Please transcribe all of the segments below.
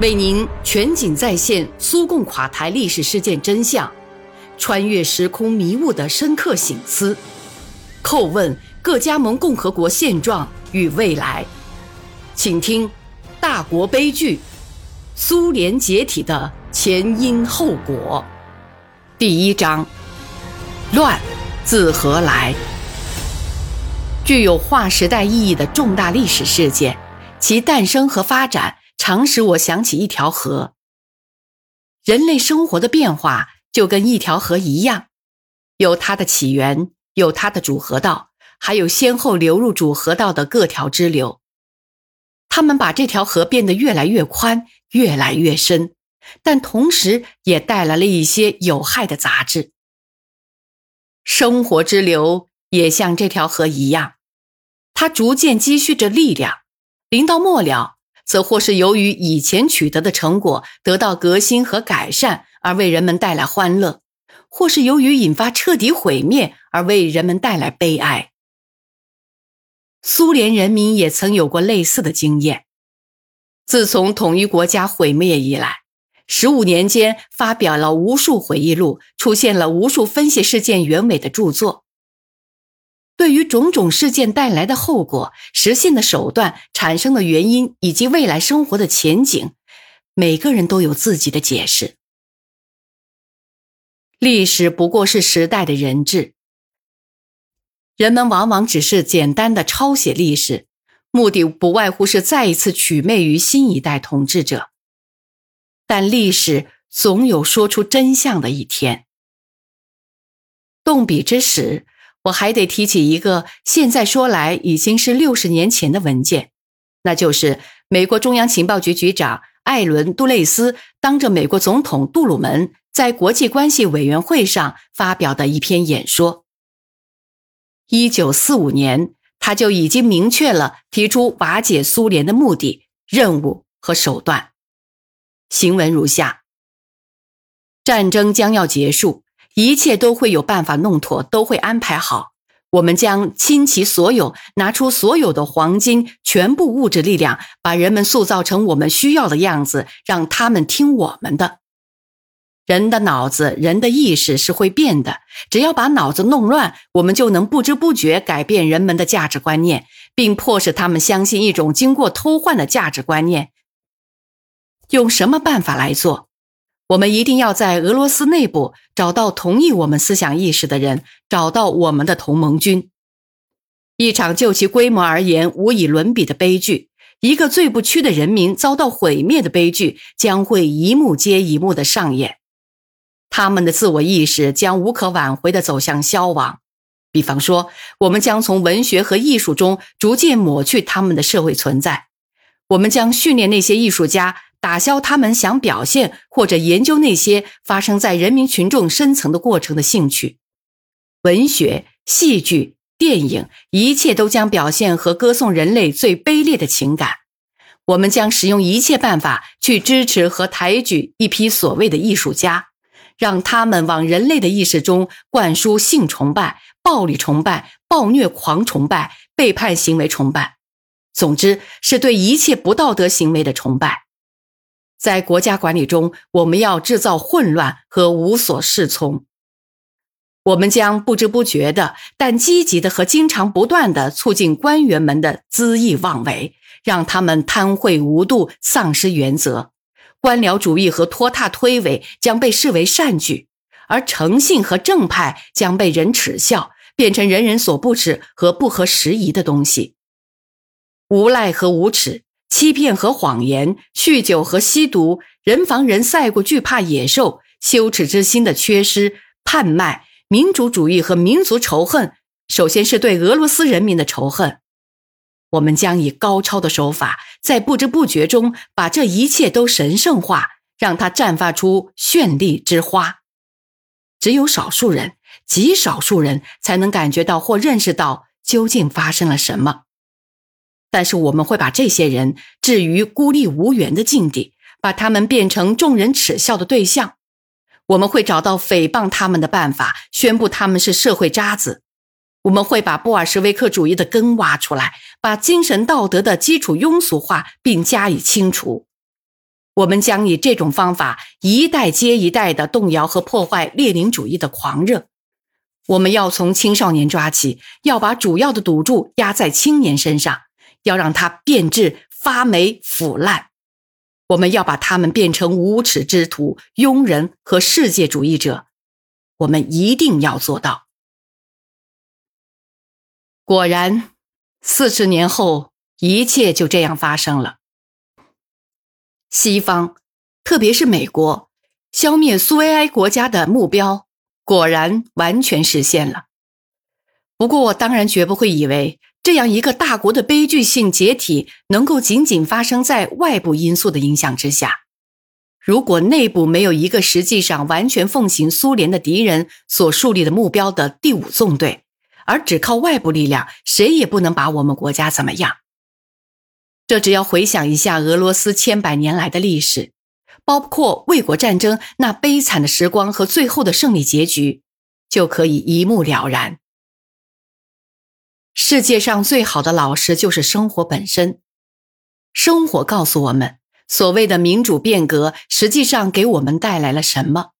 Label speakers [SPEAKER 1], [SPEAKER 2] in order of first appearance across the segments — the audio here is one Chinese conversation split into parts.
[SPEAKER 1] 为您全景再现苏共垮台历史事件真相，穿越时空迷雾的深刻醒思，叩问各加盟共和国现状与未来。请听《大国悲剧：苏联解体的前因后果》第一章：乱自何来？具有划时代意义的重大历史事件，其诞生和发展。常使我想起一条河。人类生活的变化就跟一条河一样，有它的起源，有它的主河道，还有先后流入主河道的各条支流。他们把这条河变得越来越宽，越来越深，但同时也带来了一些有害的杂质。生活之流也像这条河一样，它逐渐积蓄着力量，临到末了。则或是由于以前取得的成果得到革新和改善而为人们带来欢乐，或是由于引发彻底毁灭而为人们带来悲哀。苏联人民也曾有过类似的经验。自从统一国家毁灭以来，十五年间发表了无数回忆录，出现了无数分析事件原委的著作。对于种种事件带来的后果、实现的手段、产生的原因以及未来生活的前景，每个人都有自己的解释。历史不过是时代的人质，人们往往只是简单的抄写历史，目的不外乎是再一次取媚于新一代统治者。但历史总有说出真相的一天。动笔之时。我还得提起一个，现在说来已经是六十年前的文件，那就是美国中央情报局局长艾伦·杜蕾斯当着美国总统杜鲁门在国际关系委员会上发表的一篇演说。一九四五年，他就已经明确了提出瓦解苏联的目的、任务和手段。行文如下：战争将要结束。一切都会有办法弄妥，都会安排好。我们将倾其所有，拿出所有的黄金，全部物质力量，把人们塑造成我们需要的样子，让他们听我们的。人的脑子，人的意识是会变的。只要把脑子弄乱，我们就能不知不觉改变人们的价值观念，并迫使他们相信一种经过偷换的价值观念。用什么办法来做？我们一定要在俄罗斯内部找到同意我们思想意识的人，找到我们的同盟军。一场就其规模而言无以伦比的悲剧，一个最不屈的人民遭到毁灭的悲剧，将会一幕接一幕的上演。他们的自我意识将无可挽回的走向消亡。比方说，我们将从文学和艺术中逐渐抹去他们的社会存在。我们将训练那些艺术家。打消他们想表现或者研究那些发生在人民群众深层的过程的兴趣，文学、戏剧、电影，一切都将表现和歌颂人类最卑劣的情感。我们将使用一切办法去支持和抬举一批所谓的艺术家，让他们往人类的意识中灌输性崇拜、暴力崇拜、暴虐狂崇拜、背叛行为崇拜，总之是对一切不道德行为的崇拜。在国家管理中，我们要制造混乱和无所适从。我们将不知不觉的，但积极的和经常不断的促进官员们的恣意妄为，让他们贪贿无度、丧失原则。官僚主义和拖沓推诿将被视为善举，而诚信和正派将被人耻笑，变成人人所不耻和不合时宜的东西。无赖和无耻。欺骗和谎言，酗酒和吸毒，人防人赛过惧怕野兽，羞耻之心的缺失，叛卖，民主主义和民族仇恨。首先是对俄罗斯人民的仇恨。我们将以高超的手法，在不知不觉中把这一切都神圣化，让它绽发出绚丽之花。只有少数人，极少数人才能感觉到或认识到究竟发生了什么。但是我们会把这些人置于孤立无援的境地，把他们变成众人耻笑的对象。我们会找到诽谤他们的办法，宣布他们是社会渣子。我们会把布尔什维克主义的根挖出来，把精神道德的基础庸俗化，并加以清除。我们将以这种方法一代接一代的动摇和破坏列宁主义的狂热。我们要从青少年抓起，要把主要的赌注压在青年身上，要让它变质、发霉、腐烂。我们要把他们变成无耻之徒、庸人和世界主义者。我们一定要做到。果然，四十年后，一切就这样发生了。西方，特别是美国，消灭苏维埃国家的目标果然完全实现了。不过，我当然绝不会以为这样一个大国的悲剧性解体能够仅仅发生在外部因素的影响之下。如果内部没有一个实际上完全奉行苏联的敌人所树立的目标的第五纵队，而只靠外部力量，谁也不能把我们国家怎么样。这只要回想一下俄罗斯千百年来的历史，包括卫国战争那悲惨的时光和最后的胜利结局，就可以一目了然。世界上最好的老师就是生活本身，生活告诉我们，所谓的民主变革实际上给我们带来了什么，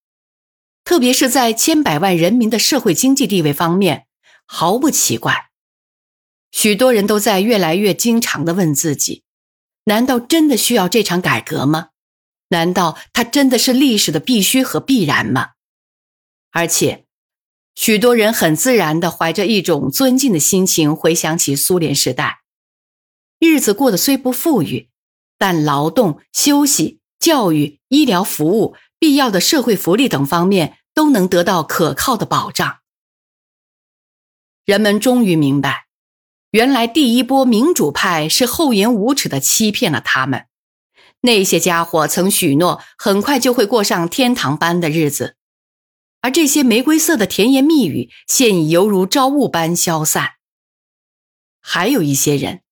[SPEAKER 1] 特别是在千百万人民的社会经济地位方面，毫不奇怪。许多人都在越来越经常的问自己：难道真的需要这场改革吗？难道它真的是历史的必须和必然吗？而且，许多人很自然的怀着一种尊敬的心情回想起苏联时代，日子过得虽不富裕，但劳动、休息、教育、医疗服务、必要的社会福利等方面都能得到可靠的保障。人们终于明白。原来第一波民主派是厚颜无耻的欺骗了他们，那些家伙曾许诺很快就会过上天堂般的日子，而这些玫瑰色的甜言蜜语现已犹如朝雾般消散。还有一些人，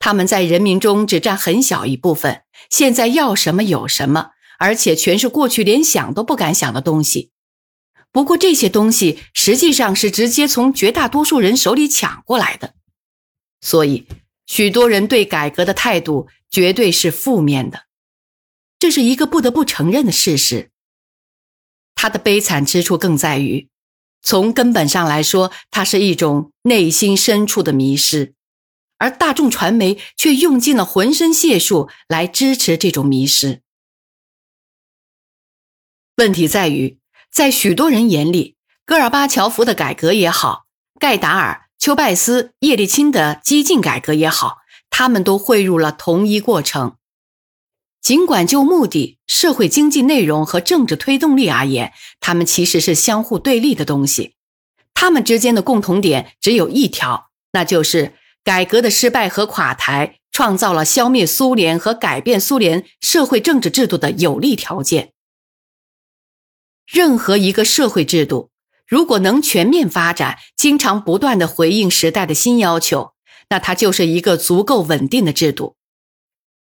[SPEAKER 1] 他们在人民中只占很小一部分，现在要什么有什么，而且全是过去连想都不敢想的东西。不过这些东西实际上是直接从绝大多数人手里抢过来的。所以，许多人对改革的态度绝对是负面的，这是一个不得不承认的事实。它的悲惨之处更在于，从根本上来说，它是一种内心深处的迷失，而大众传媒却用尽了浑身解数来支持这种迷失。问题在于，在许多人眼里，戈尔巴乔夫的改革也好，盖达尔。丘拜斯、叶利钦的激进改革也好，他们都汇入了同一过程。尽管就目的、社会经济内容和政治推动力而言，他们其实是相互对立的东西。他们之间的共同点只有一条，那就是改革的失败和垮台创造了消灭苏联和改变苏联社会政治制度的有利条件。任何一个社会制度。如果能全面发展，经常不断的回应时代的新要求，那它就是一个足够稳定的制度。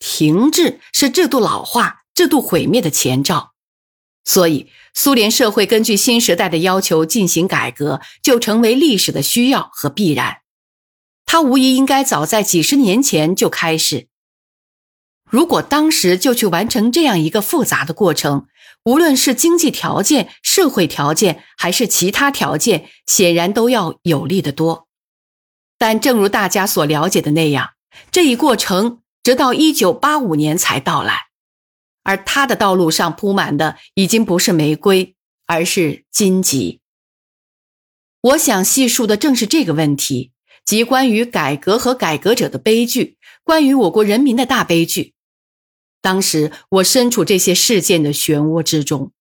[SPEAKER 1] 停滞是制度老化、制度毁灭的前兆，所以苏联社会根据新时代的要求进行改革，就成为历史的需要和必然。它无疑应该早在几十年前就开始。如果当时就去完成这样一个复杂的过程，无论是经济条件、社会条件还是其他条件，显然都要有利得多。但正如大家所了解的那样，这一过程直到一九八五年才到来，而他的道路上铺满的已经不是玫瑰，而是荆棘。我想细述的正是这个问题，即关于改革和改革者的悲剧，关于我国人民的大悲剧。当时我身处这些事件的漩涡之中。